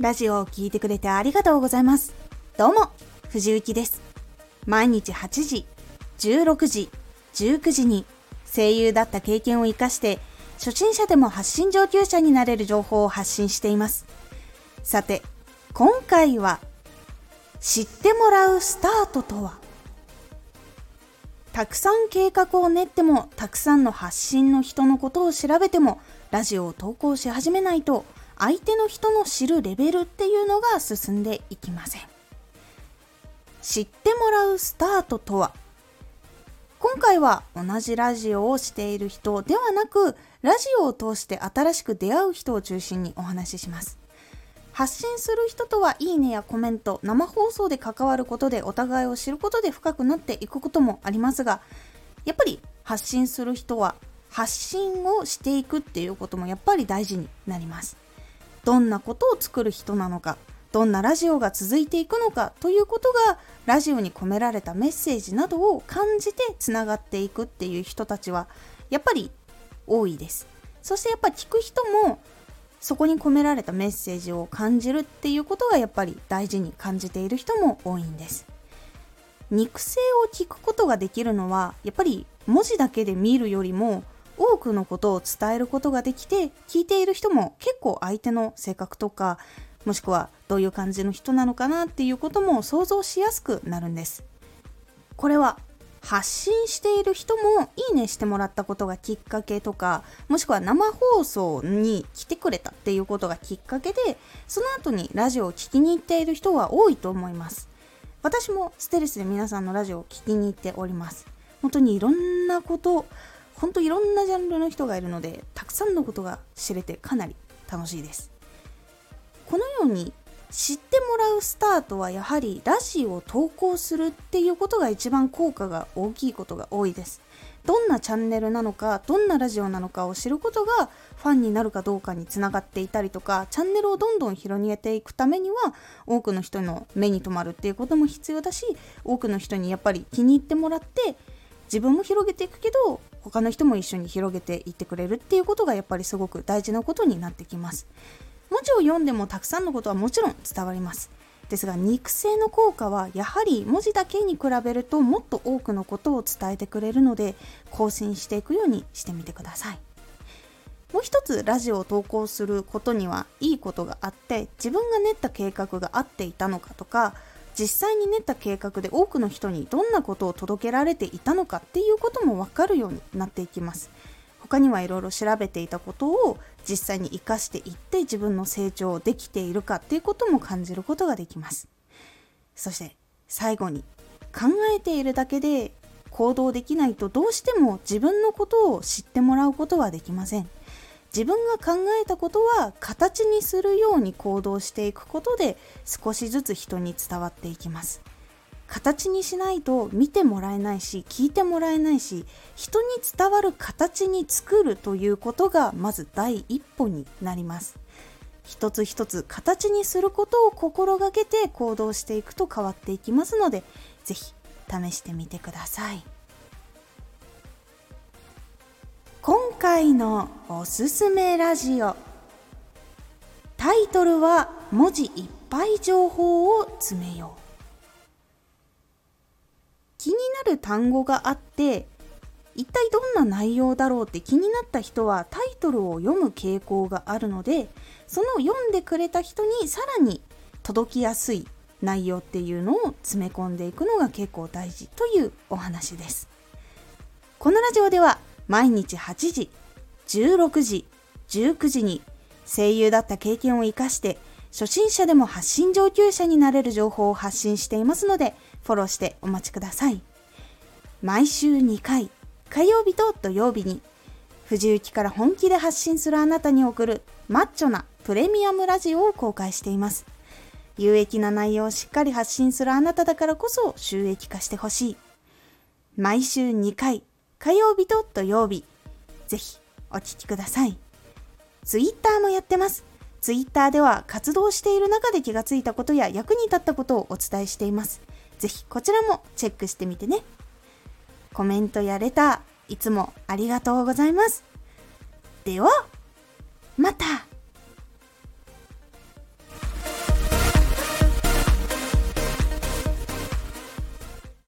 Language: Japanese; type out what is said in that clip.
ラジオを聴いてくれてありがとうございます。どうも、藤幸です。毎日8時、16時、19時に声優だった経験を活かして初心者でも発信上級者になれる情報を発信しています。さて、今回は知ってもらうスタートとは？たくさん計画を練ってもたくさんの発信の人のことを調べてもラジオを投稿し始めないと相手の人の知るレベルっていうのが進んでいきません。知ってもらうスタートとは？今回は同じラジオをしている人ではなくラジオを通して新しく出会う人を中心にお話しします。発信する人とはいいねやコメント生放送で関わることでお互いを知ることで深くなっていくこともありますがやっぱり発信する人は発信をしていくっていうこともやっぱり大事になります。どんなことを作る人なのかどんなラジオが続いていくのかということがラジオに込められたメッセージなどを感じてつながっていくっていう人たちはやっぱり多いです。そしてやっぱ聞く人もそこに込められたメッセージを感じるっていうことがやっぱり大事に感じている人も多いんです。肉声を聞くことができるのはやっぱり文字だけで見るよりも多くのことを伝えることができて聞いている人も結構相手の性格とかもしくはどういう感じの人なのかなっていうことも想像しやすくなるんです。これは発信している人もいいねしてもらったことがきっかけとかもしくは生放送に来てくれたっていうことがきっかけでその後にラジオを聴きに行っている人は多いと思います。私もステレスで皆さんのラジオを聴きに行っております。本当にいろんなこと本当いろんなジャンルの人がいるのでたくさんのことが知れてかなり楽しいです。このように知ってもらうスタートはやはりラジオを投稿するっていうことが一番効果が大きいことが多いです。どんなチャンネルなのかどんなラジオなのかを知ることがファンになるかどうかにつながっていたりとかチャンネルをどんどん広げていくためには多くの人の目に留まるっていうことも必要だし多くの人にやっぱり気に入ってもらって自分も広げていくけど他の人も一緒に広げていってくれるっていうことがやっぱりすごく大事なことになってきます。文字を読んでもたくさんのことはもちろん伝わります。ですが肉声の効果はやはり文字だけに比べるともっと多くのことを伝えてくれるので更新していくようにしてみてください。もう一つラジオを投稿することにはいいことがあって自分が練った計画が合っていたのかとか実際に練った計画で多くの人にどんなことを届けられていたのかっていうことも分かるようになっていきます。他にはいろいろ調べていたことを実際に活かしていって自分の成長できているかっていうことも感じることができます。そして最後に考えているだけで行動できないとどうしても自分のことを知ってもらうことはできません。自分が考えたことは形にするように行動していくことで少しずつ人に伝わっていきます形にしないと見てもらえないし聞いてもらえないし人に伝わる形に作るということがまず第一歩になります一つ一つ形にすることを心がけて行動していくと変わっていきますので是非試してみてください。今回のおすすめラジオ。タイトルは文字いっぱい情報を詰めよう。気になる単語があって一体どんな内容だろうって気になった人はタイトルを読む傾向があるのでその読んでくれた人にさらに届きやすい内容っていうのを詰め込んでいくのが結構大事というお話です。このラジオでは毎日8時、16時、19時に声優だった経験を活かして初心者でも発信上級者になれる情報を発信していますのでフォローしてお待ちください。毎週2回、火曜日と土曜日に藤雪から本気で発信するあなたに送るマッチョなプレミアムラジオを公開しています。有益な内容をしっかり発信するあなただからこそ収益化してほしい。毎週2回、火曜日と土曜日、ぜひお聴きください。ツイッターもやってます。ツイッターでは活動している中で気がついたことや役に立ったことをお伝えしています。ぜひこちらもチェックしてみてね。コメントやレター、いつもありがとうございます。では、また